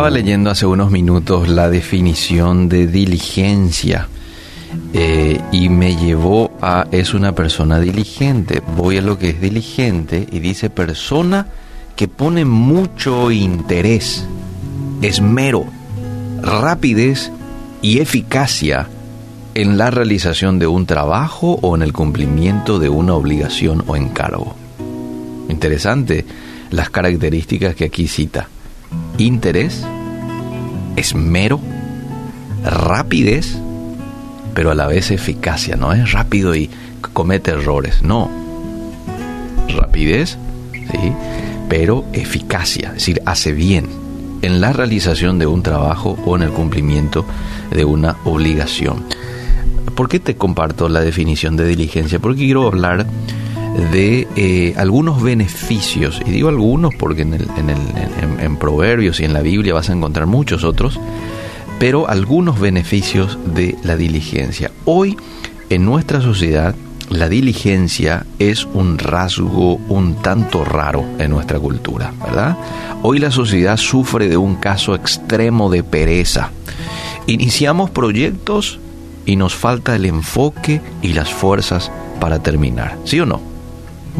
Estaba leyendo hace unos minutos la definición de diligencia eh, y me llevó a es una persona diligente. Voy a lo que es diligente y dice persona que pone mucho interés, esmero, rapidez y eficacia en la realización de un trabajo o en el cumplimiento de una obligación o encargo. Interesante las características que aquí cita. Interés, esmero, rapidez, pero a la vez eficacia. No es rápido y comete errores, no. Rapidez, sí, pero eficacia, es decir, hace bien en la realización de un trabajo o en el cumplimiento de una obligación. ¿Por qué te comparto la definición de diligencia? Porque quiero hablar de eh, algunos beneficios, y digo algunos porque en, en, Proverbios y en la Biblia vas a encontrar muchos otros, pero algunos beneficios de la diligencia. Hoy en nuestra sociedad la diligencia es un rasgo un tanto raro en nuestra cultura, ¿verdad? Hoy la sociedad sufre de un caso extremo de pereza. Iniciamos proyectos y nos falta el enfoque y las fuerzas para terminar, ¿sí o no?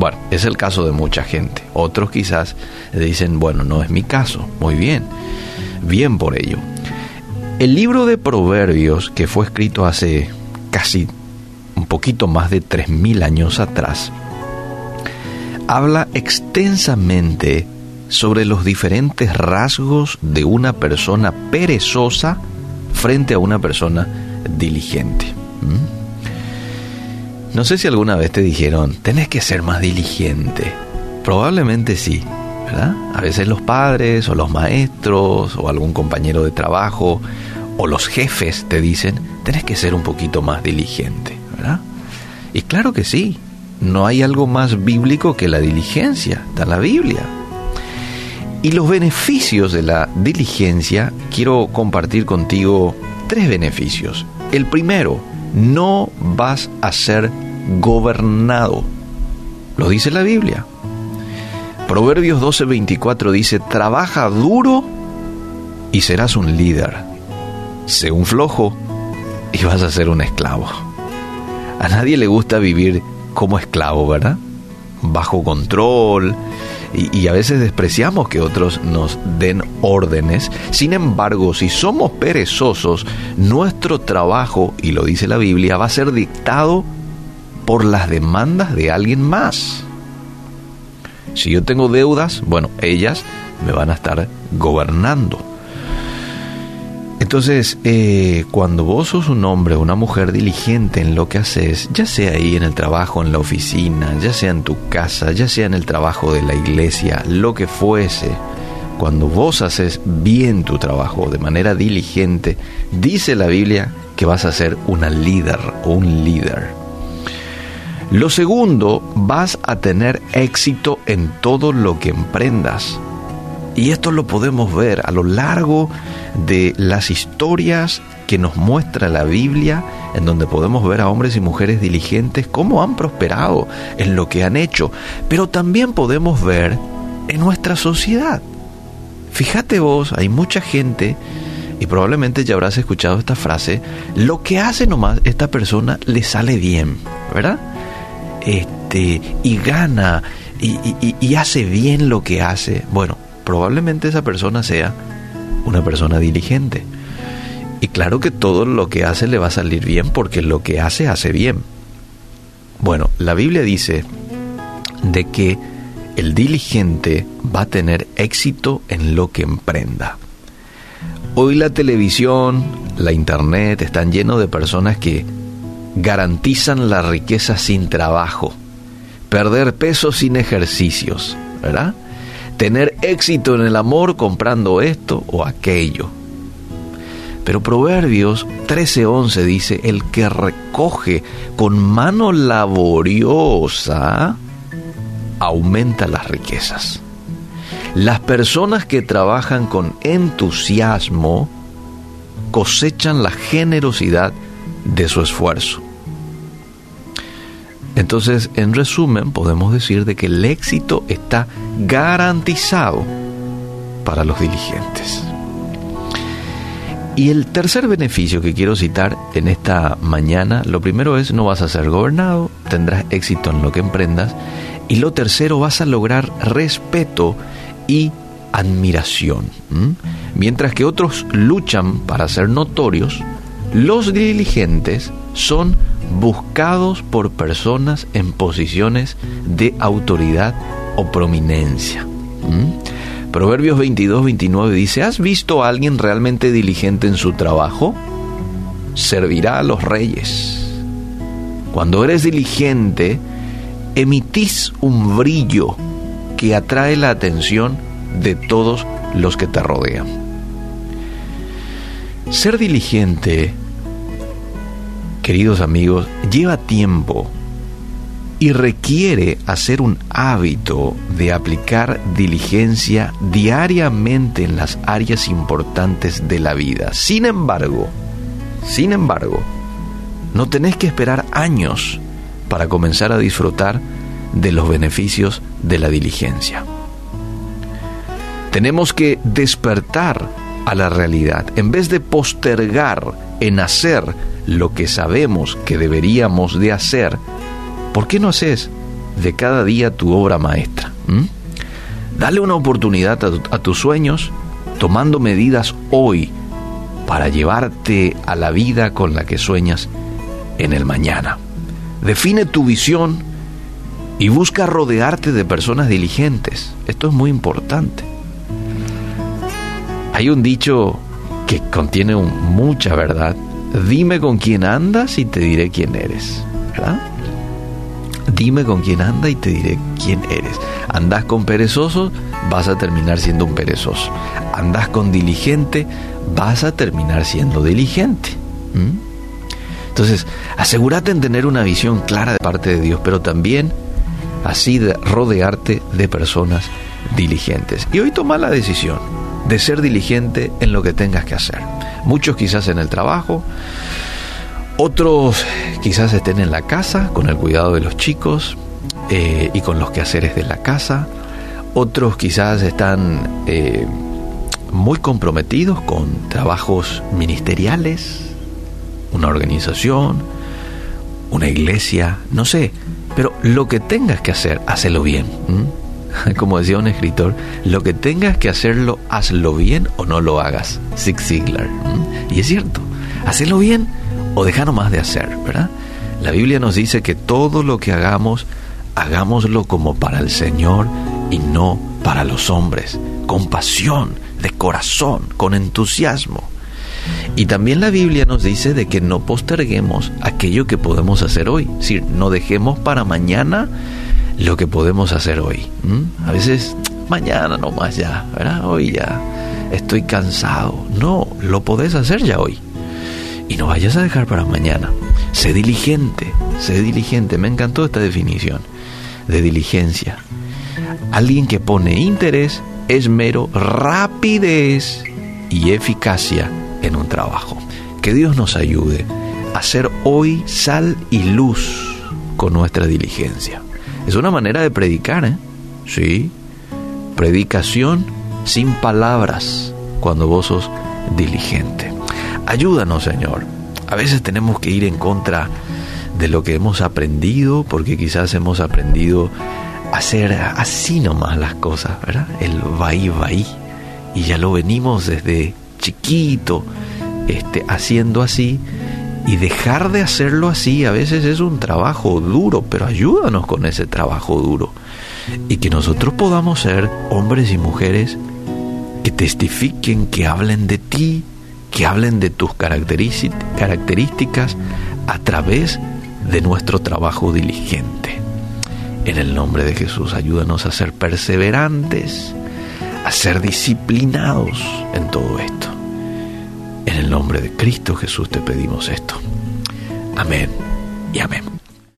Bueno, es el caso de mucha gente. Otros quizás dicen, bueno, no es mi caso. Muy bien, bien por ello. El libro de Proverbios, que fue escrito hace casi un poquito más de 3.000 años atrás, habla extensamente sobre los diferentes rasgos de una persona perezosa frente a una persona diligente. ¿Mm? No sé si alguna vez te dijeron, tenés que ser más diligente. Probablemente sí, ¿verdad? A veces los padres o los maestros o algún compañero de trabajo o los jefes te dicen, tenés que ser un poquito más diligente. Y claro que sí, no hay algo más bíblico que la diligencia, está la Biblia. Y los beneficios de la diligencia, quiero compartir contigo tres beneficios. El primero, no vas a ser gobernado. Lo dice la Biblia. Proverbios 12:24 dice, trabaja duro y serás un líder. Sé un flojo y vas a ser un esclavo. A nadie le gusta vivir como esclavo, ¿verdad? Bajo control. Y, a veces despreciamos que otros nos den órdenes. Sin embargo, si somos perezosos, nuestro trabajo, y lo dice la Biblia, va a ser dictado por las demandas de alguien más. Si yo tengo deudas, bueno, ellas me van a estar gobernando. Entonces, eh, cuando vos sos un hombre o una mujer diligente en lo que haces, ya sea ahí en el trabajo, en la oficina, ya sea en tu casa, ya sea en el trabajo de la iglesia, lo que fuese, cuando vos haces bien tu trabajo de manera diligente, dice la Biblia que vas a ser una líder o un líder. Lo segundo, vas a tener éxito en todo lo que emprendas. Y esto lo podemos ver a lo largo de las historias que nos muestra la Biblia, en donde podemos ver a hombres y mujeres diligentes cómo han prosperado en lo que han hecho, pero también podemos ver en nuestra sociedad. Fíjate vos, hay mucha gente, y probablemente ya habrás escuchado esta frase, lo que hace nomás esta persona le sale bien, ¿verdad? Este, y gana, y, y hace bien lo que hace. Bueno, probablemente esa persona sea una persona diligente. Y claro que todo lo que hace le va a salir bien porque lo que hace hace bien. Bueno, la Biblia dice de que el diligente va a tener éxito en lo que emprenda. Hoy la televisión, la internet están llenos de personas que garantizan la riqueza sin trabajo, perder peso sin ejercicios, ¿verdad? Tener éxito en el amor comprando esto o aquello. Pero Proverbios 13:11 dice, el que recoge con mano laboriosa aumenta las riquezas. Las personas que trabajan con entusiasmo cosechan la generosidad de su esfuerzo. Entonces, en resumen, podemos decir de que el éxito está garantizado para los diligentes. Y el tercer beneficio que quiero citar en esta mañana, lo primero es no vas a ser gobernado, tendrás éxito en lo que emprendas. Y lo tercero, vas a lograr respeto y admiración. Mientras que otros luchan para ser notorios, los diligentes son buscados por personas en posiciones de autoridad o prominencia. Proverbios 22, 29 dice, ¿has visto a alguien realmente diligente en su trabajo? Servirá a los reyes. Cuando eres diligente, emitís un brillo que atrae la atención de todos los que te rodean. Ser diligente, queridos amigos, lleva tiempo y requiere hacer un hábito de aplicar diligencia diariamente en las áreas importantes de la vida. Sin embargo, sin embargo, no tenés que esperar años para comenzar a disfrutar de los beneficios de la diligencia. Tenemos que despertar a la realidad. En vez de postergar en hacer lo que sabemos que deberíamos de hacer, ¿por qué no haces de cada día tu obra maestra? Dale una oportunidad a tus sueños tomando medidas hoy para llevarte a la vida con la que sueñas en el mañana. Define tu visión y busca rodearte de personas diligentes. Esto es muy importante. Hay un dicho que contiene mucha verdad. Dime con quién andas y te diré quién eres. ¿Verdad? Dime con quién anda y te diré quién eres. Andas con perezoso, vas a terminar siendo un perezoso. Andas con diligente, vas a terminar siendo diligente. Entonces, asegúrate en tener una visión clara de parte de Dios, pero también así de rodearte de personas diligentes. Y hoy toma la decisión de ser diligente en lo que tengas que hacer. Muchos quizás en el trabajo, otros quizás estén en la casa con el cuidado de los chicos eh, y con los quehaceres de la casa. Otros quizás están eh, muy comprometidos con trabajos ministeriales, una organización, una iglesia, no sé. Pero lo que tengas que hacer, hazlo bien. como decía un escritor, lo que tengas que hacerlo, hazlo bien o no lo hagas. Zig Ziglar. Y es cierto, hazlo bien o deja más de hacer, ¿verdad? La Biblia nos dice que todo lo que hagamos, hagámoslo como para el Señor y no para los hombres, con pasión, de corazón, con entusiasmo. Y también la Biblia nos dice de que no posterguemos aquello que podemos hacer hoy, es decir, no dejemos para mañana lo que podemos hacer hoy. A veces, mañana nomás ya, ¿verdad? Hoy ya estoy cansado. No, lo podés hacer ya hoy. Y no vayas a dejar para mañana. Sé diligente, sé diligente. Me encantó esta definición de diligencia. Alguien que pone interés, esmero, rapidez y eficacia en un trabajo. Que Dios nos ayude a ser hoy sal y luz con nuestra diligencia. Es una manera de predicar, ¿eh? Sí. Predicación sin palabras cuando vos sos diligente. Ayúdanos, Señor. A veces tenemos que ir en contra de lo que hemos aprendido, porque quizás hemos aprendido a hacer así nomás las cosas, ¿verdad? El vaí vaí. Y ya lo venimos desde chiquito este, haciendo así y dejar de hacerlo así a veces es un trabajo duro, pero ayúdanos con ese trabajo duro. Y que nosotros podamos ser hombres y mujeres que testifiquen, que hablen de ti, que hablen de tus características a través de nuestro trabajo diligente. En el nombre de Jesús, ayúdanos a ser perseverantes, a ser disciplinados en todo esto. El nombre de Cristo Jesús te pedimos esto. Amén y amén.